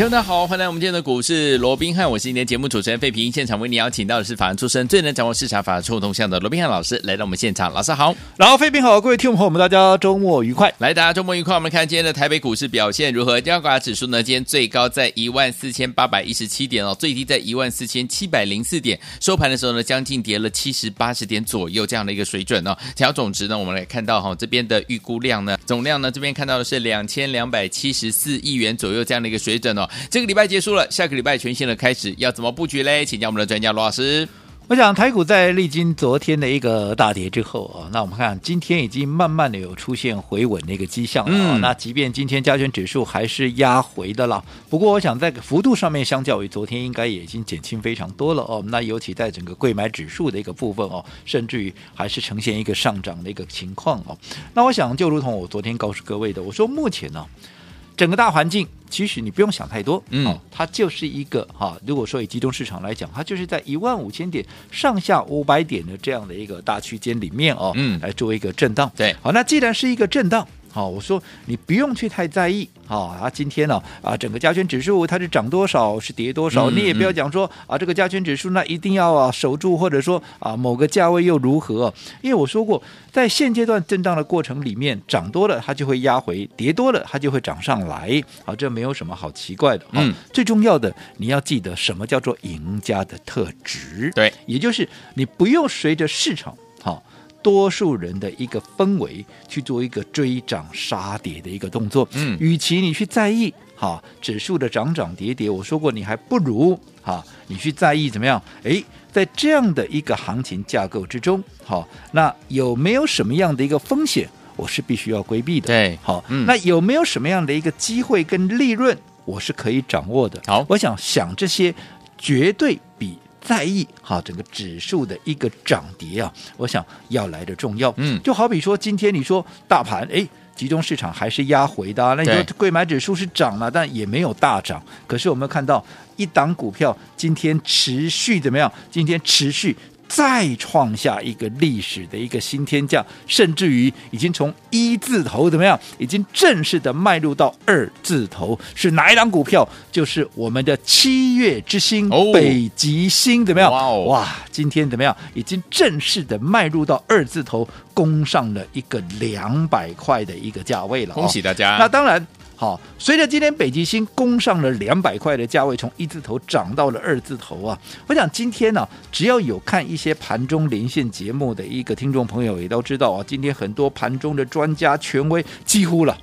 听众大家好，欢迎来我们今天的股市罗宾汉，我是今天节目主持人费平。现场为你邀请到的是法案出身、最能掌握市场法律动向的罗宾汉老师来到我们现场，老师好，然后费平好，各位听众朋友们，大家周末愉快。来，大家周末愉快。我们看今天的台北股市表现如何？加权指数呢？今天最高在一万四千八百一十七点哦，最低在一万四千七百零四点，收盘的时候呢，将近跌了七十八十点左右这样的一个水准哦。调总值呢，我们来看到哈、哦，这边的预估量呢，总量呢，这边看到的是两千两百七十四亿元左右这样的一个水准哦。这个礼拜结束。了，下个礼拜全新的开始，要怎么布局嘞？请教我们的专家罗老师。我想台股在历经昨天的一个大跌之后啊，那我们看今天已经慢慢的有出现回稳的一个迹象了。嗯，那即便今天加权指数还是压回的了，不过我想在幅度上面，相较于昨天，应该也已经减轻非常多了哦。那尤其在整个贵买指数的一个部分哦，甚至于还是呈现一个上涨的一个情况哦。那我想就如同我昨天告诉各位的，我说目前呢。整个大环境，其实你不用想太多，嗯、哦，它就是一个哈、哦。如果说以集中市场来讲，它就是在一万五千点上下五百点的这样的一个大区间里面哦，嗯，来做一个震荡。对，好，那既然是一个震荡。好，我说你不用去太在意，好啊，今天呢啊，整个加权指数它是涨多少是跌多少，嗯、你也不要讲说啊，这个加权指数那一定要啊守住，或者说啊某个价位又如何？因为我说过，在现阶段震荡的过程里面，涨多了它就会压回，跌多了它就会涨上来，好，这没有什么好奇怪的。嗯，最重要的你要记得什么叫做赢家的特质，对，也就是你不用随着市场好。多数人的一个氛围去做一个追涨杀跌的一个动作，嗯，与其你去在意哈指数的涨涨跌跌，我说过你还不如哈你去在意怎么样？诶，在这样的一个行情架构之中，好，那有没有什么样的一个风险，我是必须要规避的？对，好，嗯，那有没有什么样的一个机会跟利润，我是可以掌握的？好，我想想这些绝对比。在意哈，整个指数的一个涨跌啊，我想要来的重要。嗯，就好比说今天你说大盘哎，集中市场还是压回的，啊，那你说贵买指数是涨了，但也没有大涨。可是我们看到一档股票今天持续怎么样？今天持续。再创下一个历史的一个新天价，甚至于已经从一字头怎么样，已经正式的迈入到二字头，是哪一档股票？就是我们的七月之星、哦、北极星，怎么样？哇，哦、哇，今天怎么样？已经正式的迈入到二字头，攻上了一个两百块的一个价位了。恭喜大家！那当然。好，随着今天北极星攻上了两百块的价位，从一字头涨到了二字头啊！我想今天呢、只要有看一些盘中连线节目的一个听众朋友也都知道啊，今天很多盘中的专家权威几乎了，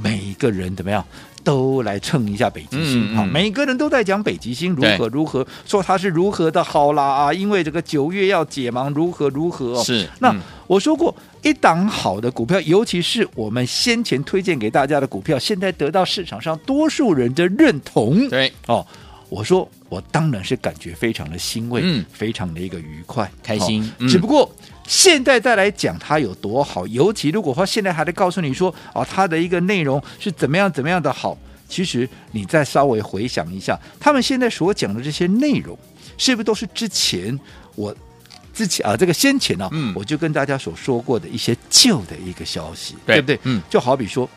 每一个人怎么样都来蹭一下北极星啊！每个人都在讲北极星如何如何，说它是如何的好啦啊！因为这个九月要解盲，如何如何是那。我说过，一档好的股票，尤其是我们先前推荐给大家的股票，现在得到市场上多数人的认同。对哦，我说我当然是感觉非常的欣慰，嗯，非常的一个愉快、开心。只不过现在再来讲它有多好，尤其如果说现在还在告诉你说，啊，它的一个内容是怎么样怎么样的好，其实你再稍微回想一下，他们现在所讲的这些内容，是不是都是之前我。之前啊，这个先前呢、啊，嗯，我就跟大家所说过的一些旧的一个消息，对，对不对？嗯，就好比说，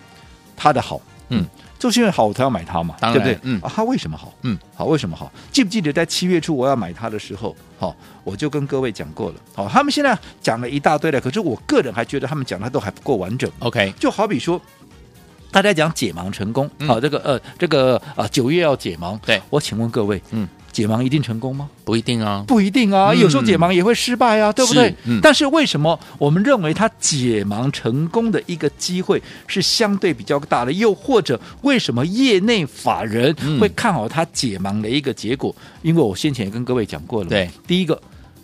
它的好，嗯，就是因为好，我才要买它嘛，对不对？嗯，啊，它为什么好？嗯，好，为什么好？记不记得在七月初我要买它的时候，好，我就跟各位讲过了，好，他们现在讲了一大堆了，可是我个人还觉得他们讲的都还不够完整。OK，就好比说，大家讲解盲成功，好，这个呃，这个啊，九月要解盲，对，我请问各位，嗯。解盲一定成功吗？不一定啊，不一定啊，有时候解盲也会失败啊，嗯、对不对？嗯、但是为什么我们认为它解盲成功的一个机会是相对比较大的？又或者为什么业内法人会看好它解盲的一个结果？嗯、因为我先前也跟各位讲过了，对，第一个，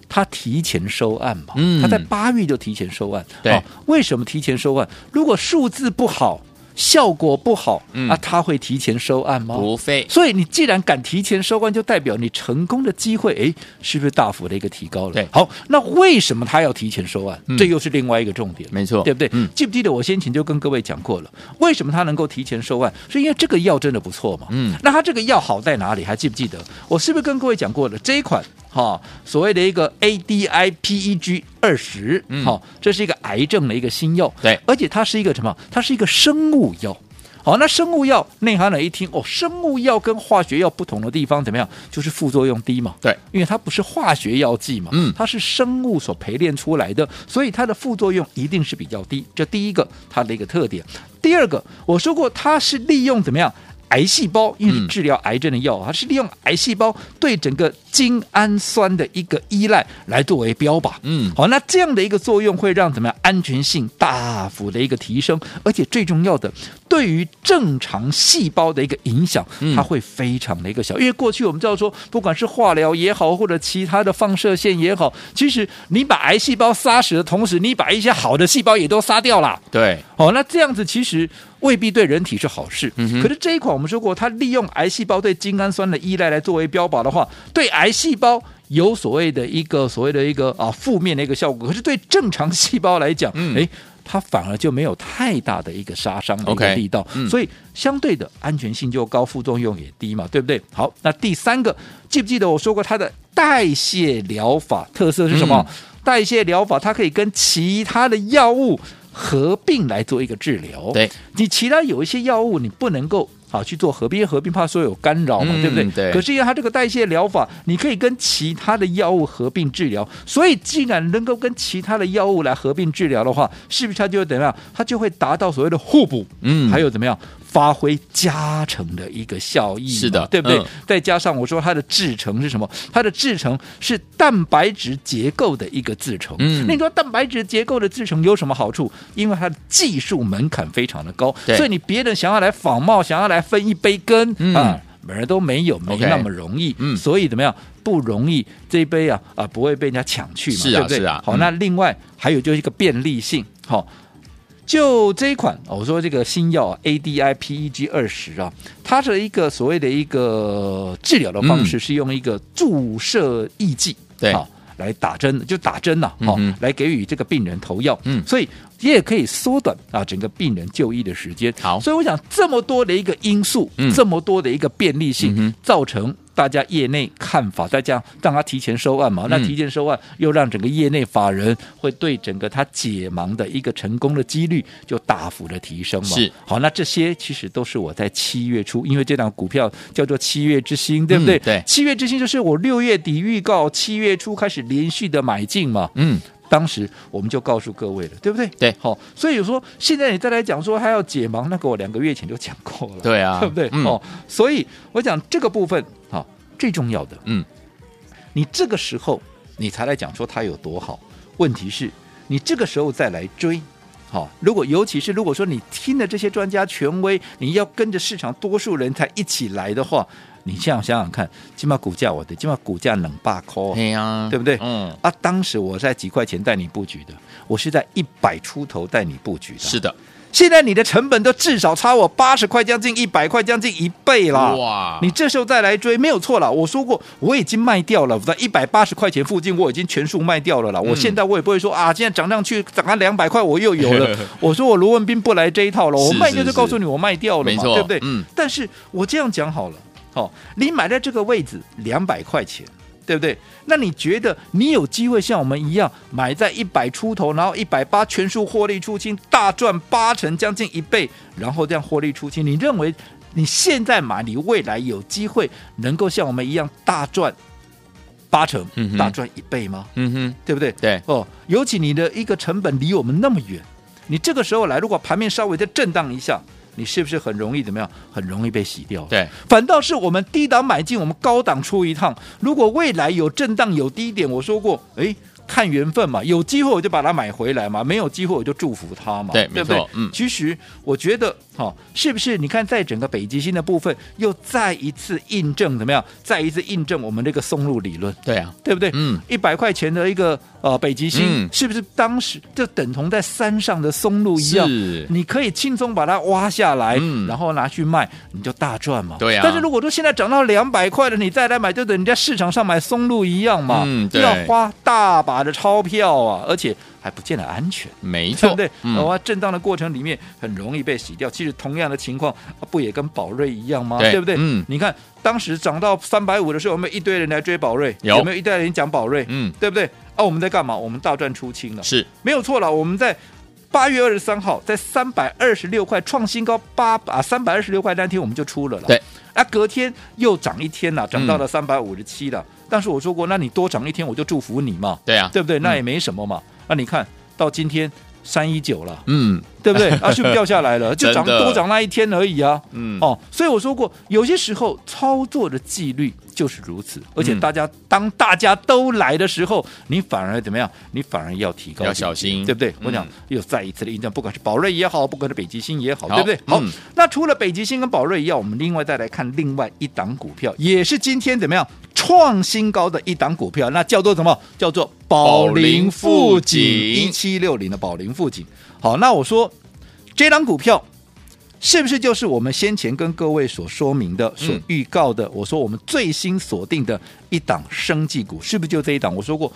他提前收案嘛，嗯，它在八月就提前收案，对、哦，为什么提前收案？如果数字不好。效果不好，嗯啊，他会提前收案吗？不会，所以你既然敢提前收案，就代表你成功的机会，哎，是不是大幅的一个提高了？对好，那为什么他要提前收案？嗯这又是另外一个重点，没错对不对？嗯记不记得我先前就跟各位讲过了，为什么他能够提前收案？是因为这个药真的不错嘛？嗯那他这个药好在哪里？还记不记得？我是不是跟各位讲过了？这一款哈、哦，所谓的一个 ADI-PEG 二十，嗯好，这是一个癌症的一个新药，对而且它是一个什么？它是一个生物药。好，那生物药内行人一听哦，生物药跟化学药不同的地方怎么样？就是副作用低嘛。对，因为它不是化学药剂嘛，嗯它是生物所培炼出来的，所以它的副作用一定是比较低。这第一个它的一个特点。第二个，我说过它是利用怎么样？癌细胞，因为是治疗癌症的药，它是利用癌细胞对整个精氨酸的一个依赖来作为标靶。嗯好，那这样的一个作用会让怎么样安全性大幅的一个提升，而且最重要的，对于正常细胞的一个影响，它会非常的一个小。因为过去我们知道说，不管是化疗也好，或者其他的放射线也好，其实你把癌细胞杀死的同时，你把一些好的细胞也都杀掉了。对，哦，那这样子其实未必对人体是好事。嗯可是这一款我们说过，它利用癌细胞对精氨酸的依赖来作为标靶的话，对癌细胞有所谓的一个所谓的一个啊负面的一个效果。可是对正常细胞来讲，嗯诶它反而就没有太大的一个杀伤的一个力道嗯所以相对的安全性就高，副作用也低嘛，对不对？好，那第三个，记不记得我说过它的代谢疗法特色是什么？嗯代谢疗法它可以跟其他的药物合并来做一个治疗。对，你其他有一些药物你不能够。好去做合并，因为合并怕说有干扰嘛，嗯对不对？对可是因为它这个代谢疗法，你可以跟其他的药物合并治疗，所以既然能够跟其他的药物来合并治疗的话，是不是它就会怎么样？它就会达到所谓的互补，嗯还有怎么样发挥加成的一个效益？是的对不对？嗯再加上我说它的制成是什么？它的制成是蛋白质结构的一个制成。嗯那你说蛋白质结构的制成有什么好处？因为它的技术门槛非常的高，对所以你别人想要来仿冒，想要来分一杯羹、嗯啊，本人都没有，没那么容易。嗯所以怎么样？不容易，这一杯啊啊不会被人家抢去嘛，是啊对不对？是啊好，嗯那另外还有就是一个便利性，好。就这一款，我说这个新药啊 ADI PEG 二十啊，它是一个所谓的一个治疗的方式是用一个注射抑剂，对。好来打针，就打针呐、好、嗯来给予这个病人投药，嗯。所以也可以缩短啊整个病人就医的时间。好。所以我想这么多的一个因素，嗯。这么多的一个便利性，嗯造成大家业内看法，再加上让他提前收案嘛，那嗯提前收案又让整个业内法人会对整个他解盲的一个成功的几率就大幅的提升嘛。是好，那这些其实都是我在七月初，因为这档股票叫做七月之星，对不对？嗯对七月之星就是我六月底预告，七月初开始连续的买进嘛。嗯，当时我们就告诉各位了，对不对？对好，所以有说现在你再来讲说还要解盲，那个我两个月前就讲过了，对啊对不对？嗯哦，所以我讲这个部分，好，最重要的，嗯，你这个时候你才来讲说它有多好，问题是你这个时候再来追。好，如果尤其是如果说你听了这些专家权威，你要跟着市场多数人才一起来的话，你这样想想看，起码股价我的，起码股价冷霸扣，对呀，对不对？嗯，啊，当时我在几块钱带你布局的，我是在一百出头带你布局的。是的，现在你的成本都至少差我八十块，将近一百块，将近一倍啦！哇你这时候再来追没有错了。我说过，我已经卖掉了，我在一百八十块钱附近，我已经全数卖掉了啦。我现在我也不会说啊，现在涨上去涨到两百块，我又有了。我说我罗文斌不来这一套了，我卖掉就是告诉你我卖掉了嘛，没错对不对？嗯。但是我这样讲好了，好，你买在这个位置两百块钱。对不对？那你觉得你有机会像我们一样买在一百出头，然后一百八全数获利出清，大赚八成，将近一倍，然后这样获利出清？你认为你现在买，你未来有机会能够像我们一样大赚八成，大赚一倍吗？嗯哼，对不对？对，哦，尤其你的一个成本离我们那么远，你这个时候来，如果盘面稍微再震荡一下，你是不是很容易怎么样？很容易被洗掉？对，反倒是我们低档买进，我们高档出一趟。如果未来有震荡有低点，我说过，哎，看缘分嘛，有机会我就把它买回来嘛，没有机会我就祝福它嘛，对对不对？嗯其实我觉得好、哦，是不是？你看，在整个北极星的部分，又再一次印证怎么样？再一次印证我们这个松露理论，对啊，对不对？嗯，一百块钱的一个呃北极星，嗯、是不是当时就等同在山上的松露一样？是，你可以轻松把它挖下来，嗯、然后拿去卖，你就大赚嘛。对啊。但是如果说现在涨到两百块了，你再来买，就等人家市场上买松露一样嘛。嗯，对。要花大把的钞票啊，而且。还不见得安全，没错，对 不对？嗯，哇，震荡的过程里面很容易被洗掉。其实同样的情况，不也跟宝瑞一样吗？对，对不对？嗯，你看当时涨到三百五的时候，有没有一堆人来追宝瑞？有，有没有一堆人讲宝瑞？嗯，对不对？啊，我们在干嘛？我们大赚出清了，是没有错了。我们在八月二十三号，在三百二十六块创新高八啊，三百二十六块那天我们就出了了。对，啊，隔天又涨一天了，涨到了三百五十七了。嗯，但是我说过，那你多涨一天，我就祝福你嘛。对啊，对不对？那也没什么嘛。嗯啊、你看。到今天三一九了，嗯，对不对？啊，是不是掉下来了？就涨多涨那一天而已啊，嗯，哦，所以我说过，有些时候操作的纪律就是如此，而且大家、嗯、当大家都来的时候，你反而怎么样？你反而要提高，要小心，对不对？嗯、我讲又再一次的印证，不管是宝瑞也好，不管是北极星也好，好对不对？好，嗯、那除了北极星跟宝瑞一样，我们另外再来看另外一档股票，也是今天怎么样？创新高的一档股票，那叫做什么？叫做宝林富锦一七六零的宝林富锦。好，那我说这档股票是不是就是我们先前跟各位所说明的、所预告的？嗯、我说我们最新锁定的一档生技股，是不是就这一档？我说过。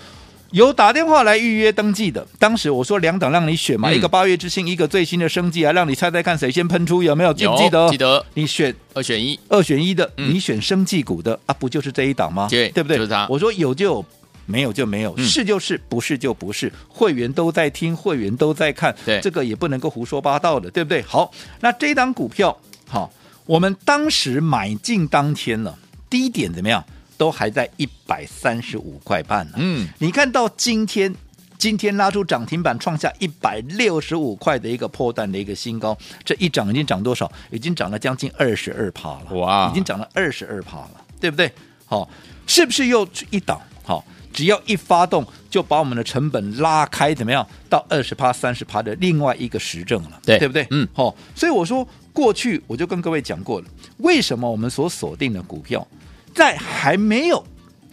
有打电话来预约登记的，当时我说两档让你选嘛，嗯、一个八月之星，一个最新的生计啊，让你猜猜看谁先喷出，有没有？记不记得？记得。你选二选一，二选一的，嗯、你选生计股的啊，不就是这一档吗？对，对不对？就是我说有就有，没有就没有，嗯、是就是，不是就不是。会员都在听，会员都在看，对，这个也不能够胡说八道的，对不对？好，那这一档股票，好，我们当时买进当天了，低点怎么样？都还在一百三十五块半呢。嗯，你看到今天，今天拉出涨停板，创下一百六十五块的一个破蛋的一个新高，这一涨已经涨多少？已经涨了将近二十二趴了。哇，已经涨了二十二趴了，对不对？好，是不是又一档？好，只要一发动，就把我们的成本拉开，怎么样？到二十趴、三十趴的另外一个实证了，对，对不对？嗯，好，所以我说过去我就跟各位讲过了，为什么我们所锁定的股票？在还没有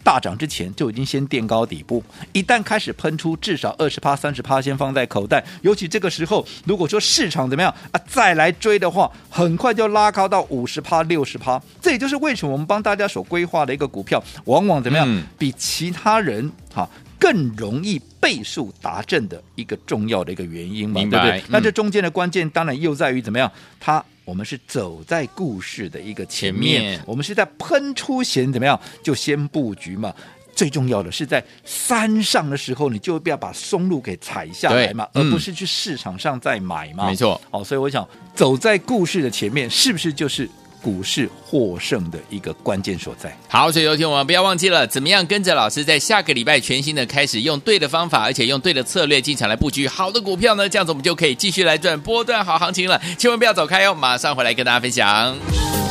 大涨之前，就已经先垫高底部。一旦开始喷出，至少二十趴、三十趴先放在口袋。尤其这个时候，如果说市场怎么样啊，再来追的话，很快就拉高到五十趴、六十趴。这也就是为什么我们帮大家所规划的一个股票，往往怎么样，嗯、比其他人哈更容易倍数达阵的一个重要的一个原因嘛，对不对？嗯、那这中间的关键，当然又在于怎么样，它。我们是走在故事的一个前面，前面我们是在喷出前怎么样就先布局嘛。最重要的是在山上的时候，你就不要把松露给采下来嘛，嗯、而不是去市场上再买嘛。没错，哦，所以我想走在故事的前面，是不是就是？股市获胜的一个关键所在。好，所以有请我们不要忘记了，怎么样跟着老师在下个礼拜全新的开始，用对的方法，而且用对的策略进场来布局好的股票呢？这样子我们就可以继续来赚波段好行情了。千万不要走开哦，马上回来跟大家分享。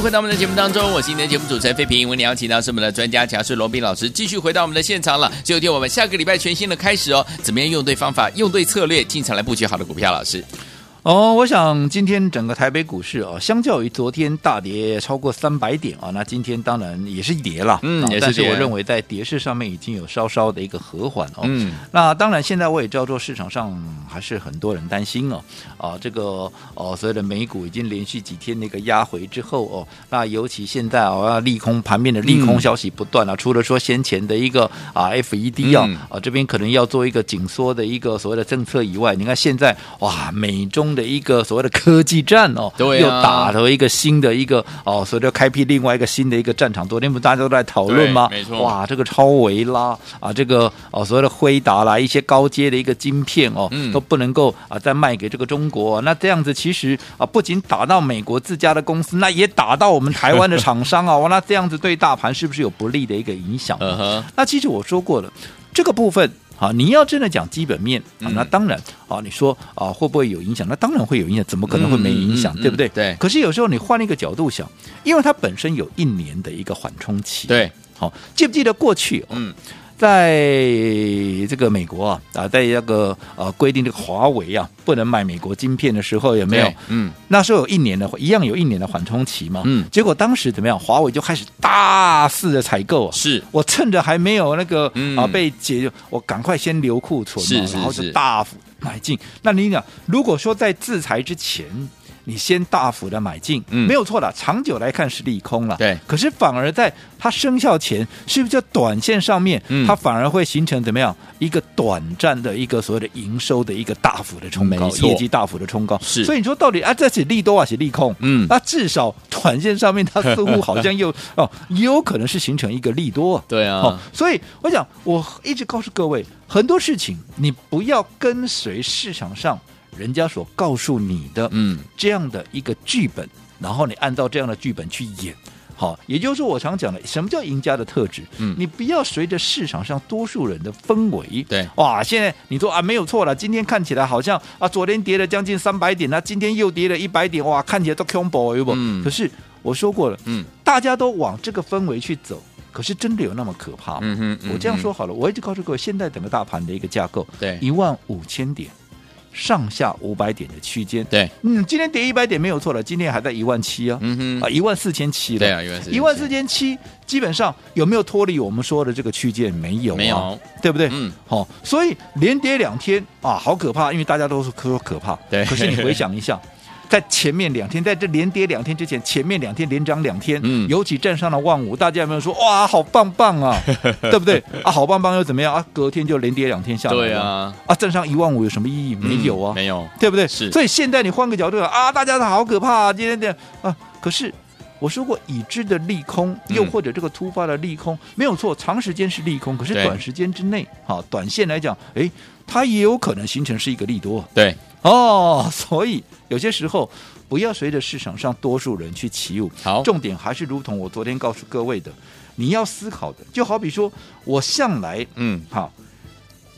回到我们的节目当中，我是今天的节目主持人费平。为你邀请到是我们的专家强势罗宾老师，继续回到我们的现场了。就听我们下个礼拜全新的开始哦，怎么样用对方法、用对策略进场来布局好的股票？老师。哦，我想今天整个台北股市啊，相较于昨天大跌超过三百点啊，那今天当然也是跌了，嗯，也是跌。但是我认为在跌势上面已经有稍稍的一个和缓哦，嗯。那当然，现在我也知道说市场上还是很多人担心哦，啊，这个哦，所谓的美股已经连续几天那个压回之后哦，那尤其现在哦，要利空盘面的利空消息不断啊，嗯、除了说先前的一个啊 FED 啊、嗯、啊这边可能要做一个紧缩的一个所谓的政策以外，你看现在哇，美中中的一个所谓的科技战哦，对、啊，又打了一个新的一个哦，所谓的开辟另外一个新的一个战场。昨天不大家都在讨论吗？没错，哇，这个超维拉啊，这个哦所谓的辉达啦，一些高阶的一个晶片哦，嗯、都不能够啊再卖给这个中国。那这样子其实啊，不仅打到美国自家的公司，那也打到我们台湾的厂商啊。哇，那这样子对大盘是不是有不利的一个影响？嗯哼，那其实我说过了，这个部分。好，你要真的讲基本面啊，那当然啊，你说啊会不会有影响？那当然会有影响，怎么可能会没影响？对不对？对。可是有时候你换一个角度想，因为它本身有一年的一个缓冲期。对。好，记不记得过去？嗯。在这个美国啊啊，在那个呃规定这个华为啊不能买美国晶片的时候，有没有？嗯，那时候有一年的，一样有一年的缓冲期嘛。嗯，结果当时怎么样？华为就开始大肆的采购啊。是我趁着还没有那个啊被解，我赶快先留库存嘛，然后就大幅买进。那你讲，如果说在制裁之前，你先大幅的买进，嗯，没有错的，长久来看是利空了，对。可是反而在它生效前，是不是在短线上面，嗯，它反而会形成怎么样一个短暂的一个所谓的营收的一个大幅的冲高，业绩大幅的冲高，是。所以你说到底啊，这是利多还是利空？嗯，那至少短线上面，它似乎好像又 哦，也有可能是形成一个利多，对啊。哦，所以我想我一直告诉各位，很多事情你不要跟随市场上。人家所告诉你的，嗯，这样的一个剧本，然后你按照这样的剧本去演，好，也就是说我常讲的，什么叫赢家的特质？嗯，你不要随着市场上多数人的氛围，对，哇，现在你说啊，没有错了，今天看起来好像啊，昨天跌了将近三百点，那今天又跌了一百点，哇，看起来都恐怖，有不？嗯，可是我说过了，嗯，大家都往这个氛围去走，可是真的有那么可怕吗？嗯哼，嗯哼，我这样说好了，我一直告诉各位，现在整个大盘的一个架构，对，一万五千点。上下五百点的区间，对，嗯，今天跌一百点没有错了，今天还在一万七啊，嗯哼，啊一万四千七了，对啊，一万四千七，基本上有没有脱离我们说的这个区间？没有，没有，对不对？嗯，好，所以连跌两天啊，好可怕，因为大家都是可可怕，对，可是你回想一下。在前面两天，在这连跌两天之前，前面两天连涨两天，嗯，尤其站上了万五，大家有没有说哇，好棒棒啊，对不对啊？好棒棒又怎么样啊？隔天就连跌两天下来，对啊，啊，站上一万五有什么意义？没有啊，没有，对不对？是，所以现在你换个角度啊，大家都好可怕啊，今天这样啊，可是我说过已知的利空，又或者这个突发的利空，没有错，长时间是利空，可是短时间之内，哈，短线来讲，哎，它也有可能形成是一个利多，对，哦，所以有些时候。不要随着市场上多数人去起舞。好，重点还是如同我昨天告诉各位的，你要思考的，就好比说，我向来，嗯，好，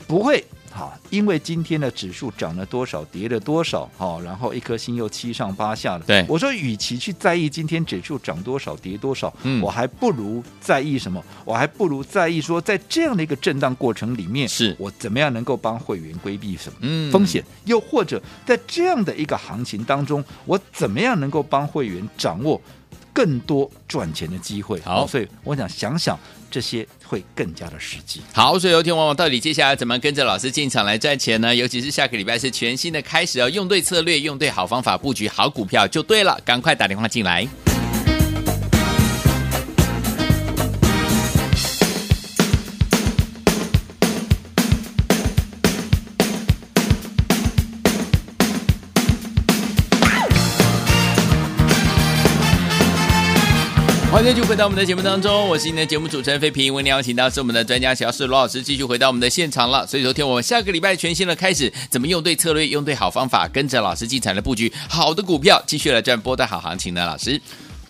不会。好，因为今天的指数涨了多少，跌了多少，好，然后一颗心又七上八下了。对，我说，与其去在意今天指数涨多少，跌多少，嗯，我还不如在意什么？我还不如在意说，在这样的一个震荡过程里面，是我怎么样能够帮会员规避什么风险？嗯，又或者在这样的一个行情当中，我怎么样能够帮会员掌握更多赚钱的机会？好，所以我想想想。这些会更加的实际。好，所以有天往往到底接下来怎么跟着老师进场来赚钱呢？尤其是下个礼拜是全新的开始哦，用对策略，用对好方法，布局好股票就对了。赶快打电话进来。今天就回到我们的节目当中，我是您的节目主持人费平。为您邀请到是我们的专家小师罗老师，继续回到我们的现场了。所以昨天我们下个礼拜全新的开始，怎么用对策略，用对好方法，跟着老师进场的布局好的股票，继续来赚波段好行情呢？老师。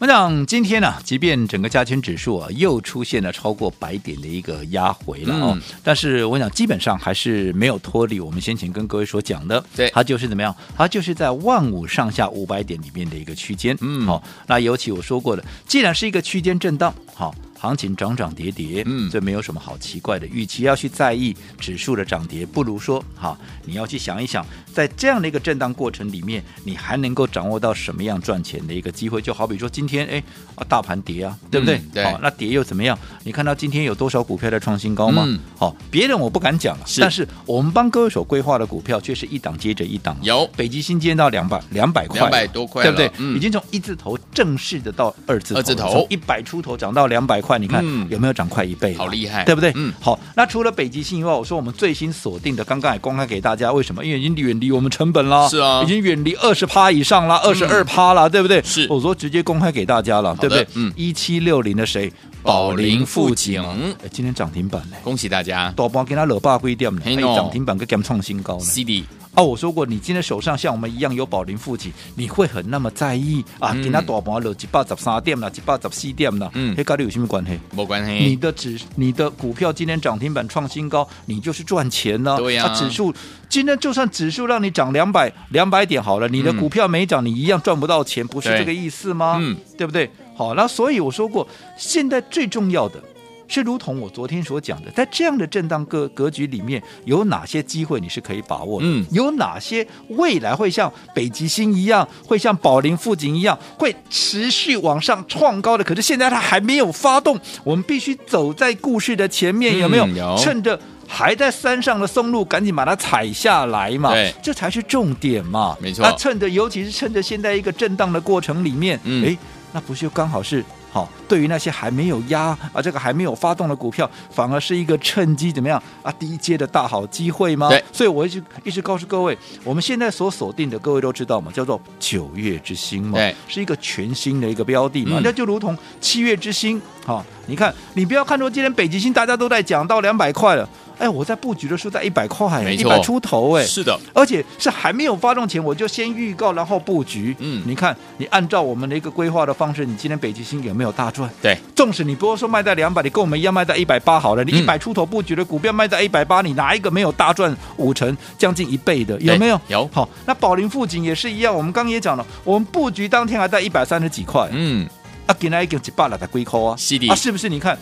我想今天呢、啊，即便整个加权指数啊又出现了超过百点的一个压回了哦，嗯、但是我想基本上还是没有脱离我们先前跟各位所讲的，对，它就是怎么样？它就是在万五上下五百点里面的一个区间，嗯，好、哦，那尤其我说过的，既然是一个区间震荡，好、哦。行情涨涨跌跌，嗯，这没有什么好奇怪的。与其要去在意指数的涨跌，不如说，哈，你要去想一想，在这样的一个震荡过程里面，你还能够掌握到什么样赚钱的一个机会？就好比说今天，哎，啊，大盘跌啊，对不对？嗯、对。好，那跌又怎么样？你看到今天有多少股票在创新高吗？嗯、好，别人我不敢讲，是但是我们帮各位所规划的股票却是一档接着一档。有北极星见到两百两百块，两百多块，对不对？嗯、已经从一字头正式的到二字头，二字头从一百出头涨到两百块。块，你看嗯。有没有涨快一倍？好厉害，对不对？嗯，好，那除了北极星以外，我说我们最新锁定的，刚刚也公开给大家，为什么？因为已经远离我们成本了，是啊。已经远离二十趴以上了，二十二趴了，对不对？是。我说直接公开给大家了，对不对？嗯，一七六零的谁？宝林富锦，哎，今天涨停板呢，恭喜大家，大盘给他惹霸归掉呢，哎，嘿喏。涨停板跟他们创新高呢。CD 啊，我说过，你今天手上像我们一样有宝林附体，你会很那么在意啊？嗯给他大盘了一百十三点了，一百十四点了，嗯黑跟你有什么关系？没关系，你的指你的股票今天涨停板创新高，你就是赚钱呢、对呀啊指数今天就算指数让你涨两百两百点好了，你的股票没涨，你一样赚不到钱，不是对这个意思吗？嗯，对不对？好，那所以我说过，现在最重要的。是如同我昨天所讲的，在这样的震荡格格局里面，有哪些机会你是可以把握的？嗯有哪些未来会像北极星一样，会像宝林富锦一样，会持续往上创高的？可是现在它还没有发动，我们必须走在故事的前面，嗯有没有？有趁着还在山上的松露，赶紧把它采下来嘛！对这才是重点嘛！没错那趁着，尤其是趁着现在一个震荡的过程里面，嗯哎，那不就刚好是？好，对于那些还没有压啊，这个还没有发动的股票，反而是一个趁机怎么样啊低阶的大好机会吗？对，所以我一直一直告诉各位，我们现在所锁定的，各位都知道嘛，叫做九月之星嘛，对，是一个全新的一个标的嘛，嗯。那就如同七月之星，好，你看，你不要看说今天北极星大家都在讲到两百块了，哎，我在布局的时候在一百块，没一百出头，哎，是的，而且是还没有发动前，我就先预告，然后布局。嗯。你看，你按照我们的一个规划的方式，你今天北极星有没有大赚？对，纵使你不是说卖在两百，你跟我们一样卖在一百八好了，你嗯一百出头布局的股票卖在一百八，你哪一个没有大赚五成，将近一倍的？有没有？有。好，那宝林富锦也是一样，我们刚刚也讲了，我们布局当天还在一百三十几块，嗯，啊，给那一个几百了的龟壳啊，是的。啊，是不是？你看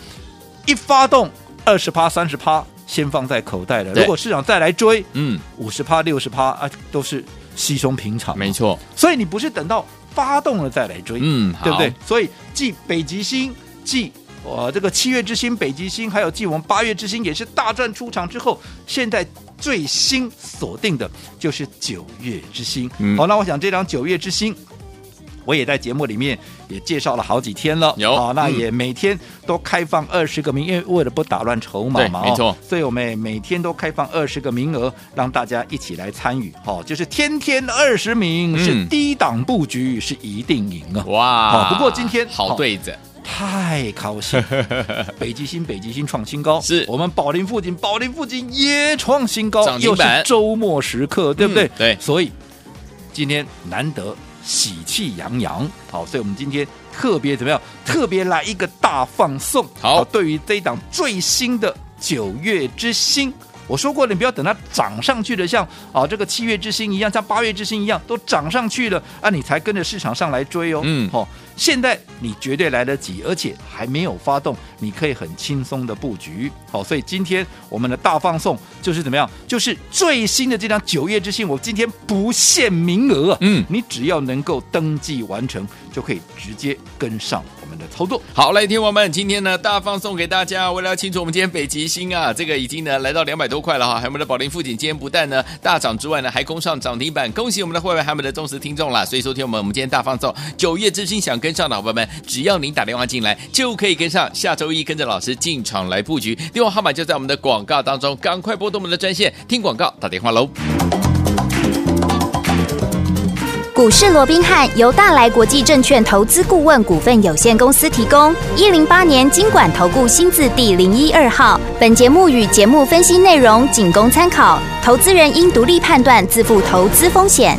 一发动二十趴、三十趴，先放在口袋了。如果市场再来追，嗯，五十趴、六十趴啊，都是稀松平常。没错，所以你不是等到发动了再来追，嗯，对不对？？所以继北极星，继我、呃、这个七月之星、北极星，还有继我们八月之星也是大赚出场之后，现在最新锁定的就是九月之星。嗯好，那我想这张九月之星。我也在节目里面也介绍了好几天了，有。好，那嗯。也每天都开放二十个名，因为为了不打乱筹码嘛，没错。哦所以我们每天都开放二十个名额，让大家一起来参与，好，就是天天二十名，嗯。是低档布局，是一定赢啊！哇，好不过今天好对子，太高兴，北极星，北极星创新高，是。我们宝林附近，宝林附近也创新高又是周末时刻，对不对？嗯对。所以今天难得喜气洋洋，好，所以我们今天特别怎么样？特别来一个大放送，好对于这一档最新的九月之星。我说过了，你不要等它涨上去的，像啊这个七月之星一样，像八月之星一样，都涨上去了啊，你才跟着市场上来追哦。嗯好、现在你绝对来得及，而且还没有发动，你可以很轻松的布局。好、所以今天我们的大放送就是怎么样？就是最新的这张九月之星，我今天不限名额啊，嗯你只要能够登记完成，就可以直接跟上我们的操作。好，来，听我们今天呢大放送给大家。为了要清楚我们今天北极星啊，这个已经呢来到两百多块了哈，还有我们的宝林富锦，今天不但呢大涨之外呢，还攻上涨停板，恭喜我们的会员，还有我们的忠实听众啦。所以说听我们，我们今天大放送九月之星，想跟上的伙伴们，只要您打电话进来，就可以跟上。下周一跟着老师进场来布局，电话号码就在我们的广告当中，赶快拨动我们的专线听广告打电话喽。股市罗宾汉由大来国际证券投资顾问股份有限公司提供，一零八年经管投顾新字第零一二号。本节目与节目分析内容仅供参考，投资人应独立判断，自负投资风险。